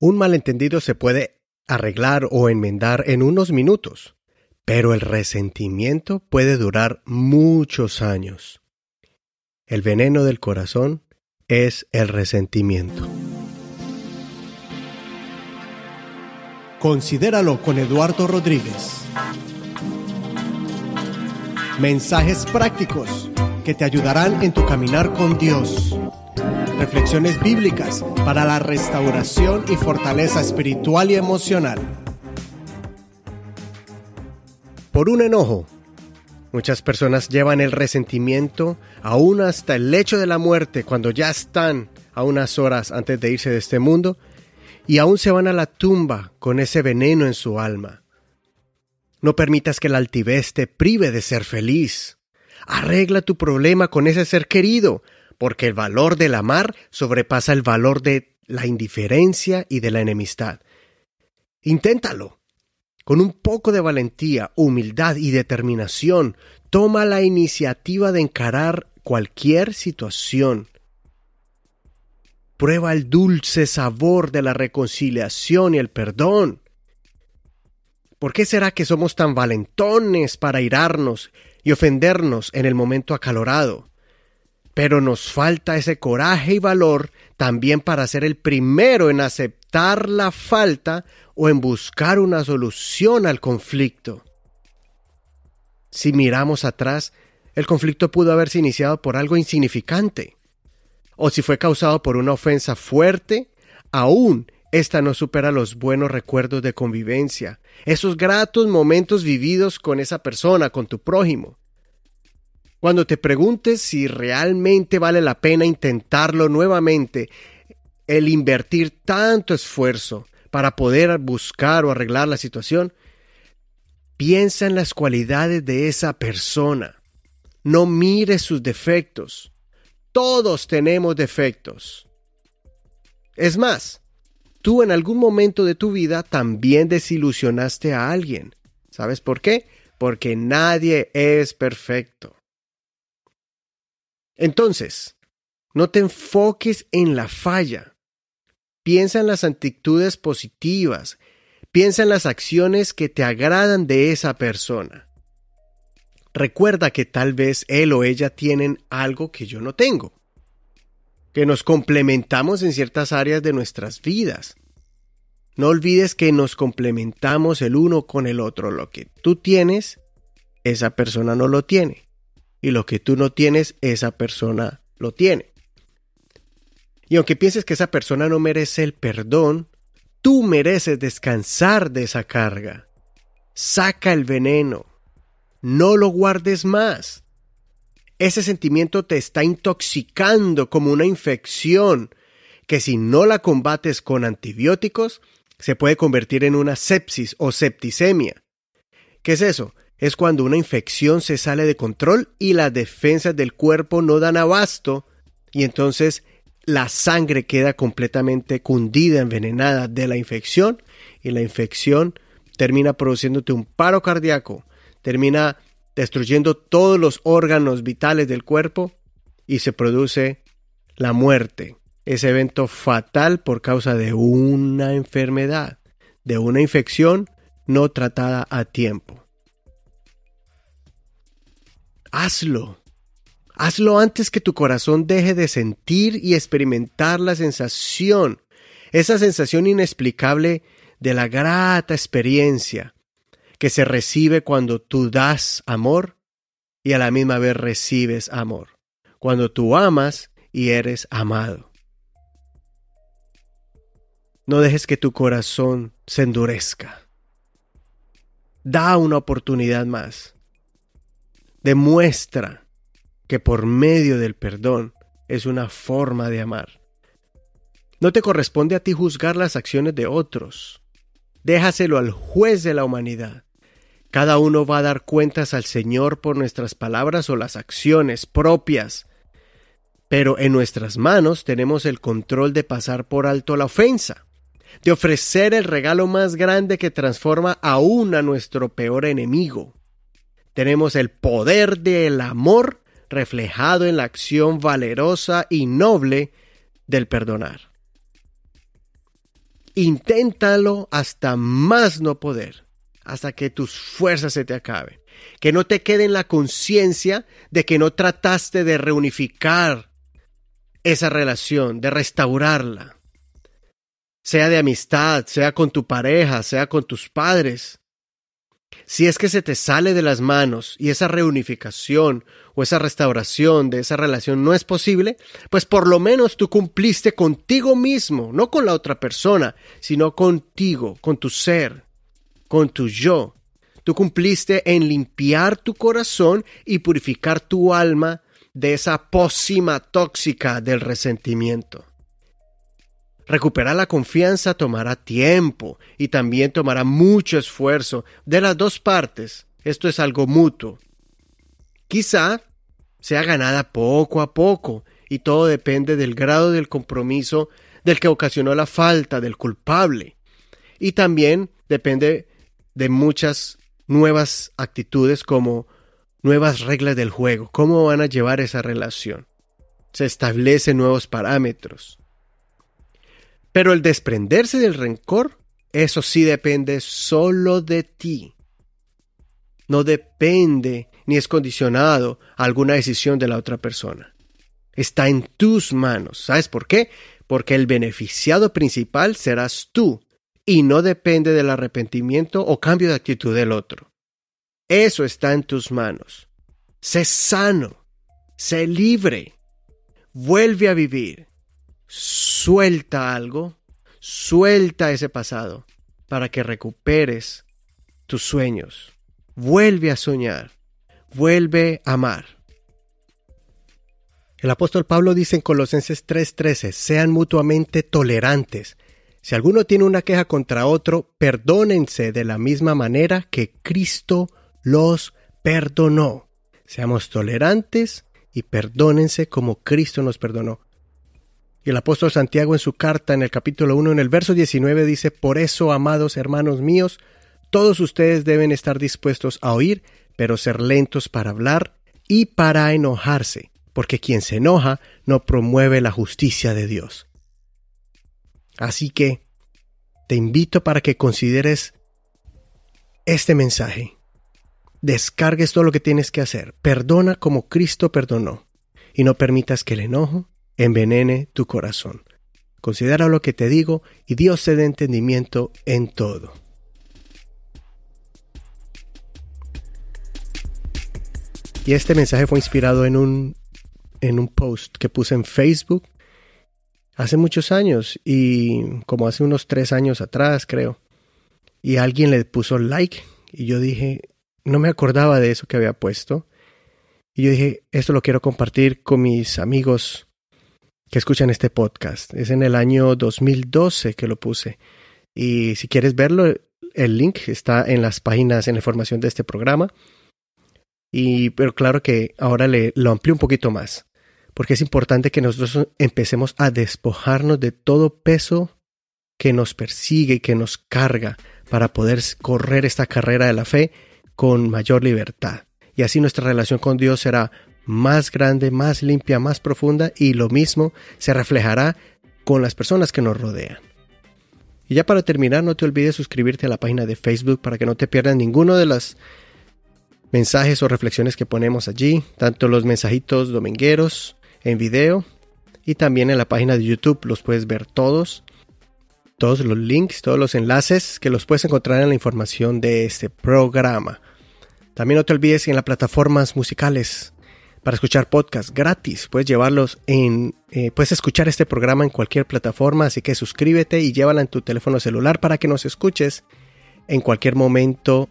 Un malentendido se puede arreglar o enmendar en unos minutos, pero el resentimiento puede durar muchos años. El veneno del corazón es el resentimiento. Considéralo con Eduardo Rodríguez. Mensajes prácticos que te ayudarán en tu caminar con Dios reflexiones bíblicas para la restauración y fortaleza espiritual y emocional. Por un enojo, muchas personas llevan el resentimiento aún hasta el lecho de la muerte cuando ya están a unas horas antes de irse de este mundo y aún se van a la tumba con ese veneno en su alma. No permitas que la altivez te prive de ser feliz. Arregla tu problema con ese ser querido porque el valor del amar sobrepasa el valor de la indiferencia y de la enemistad. Inténtalo. Con un poco de valentía, humildad y determinación, toma la iniciativa de encarar cualquier situación. Prueba el dulce sabor de la reconciliación y el perdón. ¿Por qué será que somos tan valentones para irarnos y ofendernos en el momento acalorado? Pero nos falta ese coraje y valor también para ser el primero en aceptar la falta o en buscar una solución al conflicto. Si miramos atrás, el conflicto pudo haberse iniciado por algo insignificante, o si fue causado por una ofensa fuerte, aún esta no supera los buenos recuerdos de convivencia, esos gratos momentos vividos con esa persona, con tu prójimo. Cuando te preguntes si realmente vale la pena intentarlo nuevamente, el invertir tanto esfuerzo para poder buscar o arreglar la situación, piensa en las cualidades de esa persona. No mires sus defectos. Todos tenemos defectos. Es más, tú en algún momento de tu vida también desilusionaste a alguien. ¿Sabes por qué? Porque nadie es perfecto. Entonces, no te enfoques en la falla. Piensa en las actitudes positivas. Piensa en las acciones que te agradan de esa persona. Recuerda que tal vez él o ella tienen algo que yo no tengo. Que nos complementamos en ciertas áreas de nuestras vidas. No olvides que nos complementamos el uno con el otro. Lo que tú tienes, esa persona no lo tiene y lo que tú no tienes, esa persona lo tiene. Y aunque pienses que esa persona no merece el perdón, tú mereces descansar de esa carga. Saca el veneno. No lo guardes más. Ese sentimiento te está intoxicando como una infección que si no la combates con antibióticos, se puede convertir en una sepsis o septicemia. ¿Qué es eso? Es cuando una infección se sale de control y las defensas del cuerpo no dan abasto y entonces la sangre queda completamente cundida, envenenada de la infección y la infección termina produciéndote un paro cardíaco, termina destruyendo todos los órganos vitales del cuerpo y se produce la muerte, ese evento fatal por causa de una enfermedad, de una infección no tratada a tiempo hazlo. Hazlo antes que tu corazón deje de sentir y experimentar la sensación, esa sensación inexplicable de la grata experiencia que se recibe cuando tú das amor y a la misma vez recibes amor, cuando tú amas y eres amado. No dejes que tu corazón se endurezca. Da una oportunidad más demuestra que por medio del perdón es una forma de amar. No te corresponde a ti juzgar las acciones de otros. Déjaselo al juez de la humanidad. Cada uno va a dar cuentas al Señor por nuestras palabras o las acciones propias. Pero en nuestras manos tenemos el control de pasar por alto la ofensa, de ofrecer el regalo más grande que transforma aún a nuestro peor enemigo. Tenemos el poder del amor reflejado en la acción valerosa y noble del perdonar. Inténtalo hasta más no poder, hasta que tus fuerzas se te acaben. Que no te quede en la conciencia de que no trataste de reunificar esa relación, de restaurarla. Sea de amistad, sea con tu pareja, sea con tus padres. Si es que se te sale de las manos y esa reunificación o esa restauración de esa relación no es posible, pues por lo menos tú cumpliste contigo mismo, no con la otra persona, sino contigo, con tu ser, con tu yo. Tú cumpliste en limpiar tu corazón y purificar tu alma de esa pócima tóxica del resentimiento. Recuperar la confianza tomará tiempo y también tomará mucho esfuerzo de las dos partes. Esto es algo mutuo. Quizá sea ganada poco a poco y todo depende del grado del compromiso del que ocasionó la falta del culpable. Y también depende de muchas nuevas actitudes como nuevas reglas del juego, cómo van a llevar esa relación. Se establecen nuevos parámetros. Pero el desprenderse del rencor, eso sí depende solo de ti. No depende ni es condicionado a alguna decisión de la otra persona. Está en tus manos. ¿Sabes por qué? Porque el beneficiado principal serás tú y no depende del arrepentimiento o cambio de actitud del otro. Eso está en tus manos. Sé sano, sé libre, vuelve a vivir, suelta algo, suelta ese pasado para que recuperes tus sueños. Vuelve a soñar, vuelve a amar. El apóstol Pablo dice en Colosenses 3:13, sean mutuamente tolerantes. Si alguno tiene una queja contra otro, perdónense de la misma manera que Cristo los perdonó. Seamos tolerantes y perdónense como Cristo nos perdonó. El apóstol Santiago en su carta en el capítulo 1 en el verso 19 dice, Por eso, amados hermanos míos, todos ustedes deben estar dispuestos a oír, pero ser lentos para hablar y para enojarse, porque quien se enoja no promueve la justicia de Dios. Así que te invito para que consideres este mensaje. Descargues todo lo que tienes que hacer. Perdona como Cristo perdonó. Y no permitas que el enojo envenene tu corazón. Considera lo que te digo y Dios te dé entendimiento en todo. Y este mensaje fue inspirado en un, en un post que puse en Facebook hace muchos años y como hace unos tres años atrás creo. Y alguien le puso like y yo dije, no me acordaba de eso que había puesto. Y yo dije, esto lo quiero compartir con mis amigos que escuchan este podcast. Es en el año 2012 que lo puse. Y si quieres verlo, el link está en las páginas, en la información de este programa. Y, pero claro que ahora le, lo amplío un poquito más, porque es importante que nosotros empecemos a despojarnos de todo peso que nos persigue y que nos carga para poder correr esta carrera de la fe con mayor libertad. Y así nuestra relación con Dios será más grande, más limpia, más profunda y lo mismo se reflejará con las personas que nos rodean. Y ya para terminar, no te olvides suscribirte a la página de Facebook para que no te pierdas ninguno de las mensajes o reflexiones que ponemos allí, tanto los mensajitos domingueros en video y también en la página de YouTube los puedes ver todos, todos los links, todos los enlaces que los puedes encontrar en la información de este programa. También no te olvides en las plataformas musicales para escuchar podcasts gratis, puedes llevarlos en, eh, puedes escuchar este programa en cualquier plataforma, así que suscríbete y llévala en tu teléfono celular para que nos escuches en cualquier momento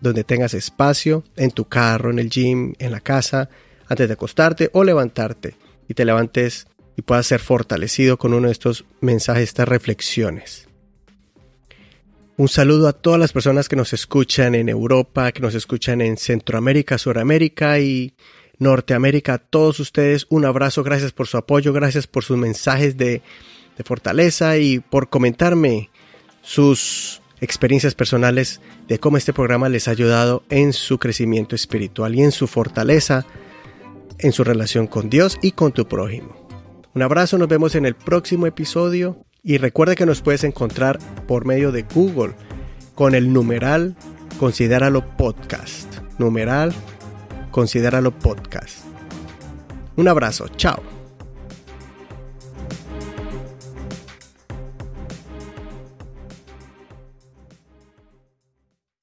donde tengas espacio, en tu carro, en el gym, en la casa, antes de acostarte o levantarte y te levantes y puedas ser fortalecido con uno de estos mensajes, estas reflexiones. Un saludo a todas las personas que nos escuchan en Europa, que nos escuchan en Centroamérica, Suramérica y Norteamérica. A todos ustedes un abrazo, gracias por su apoyo, gracias por sus mensajes de, de fortaleza y por comentarme sus experiencias personales de cómo este programa les ha ayudado en su crecimiento espiritual y en su fortaleza, en su relación con Dios y con tu prójimo. Un abrazo, nos vemos en el próximo episodio Y recuerda que nos puedes encontrar por medio de Google con el numeral Considéralo Podcast. Numeral Considéralo Podcast. Un abrazo, chao.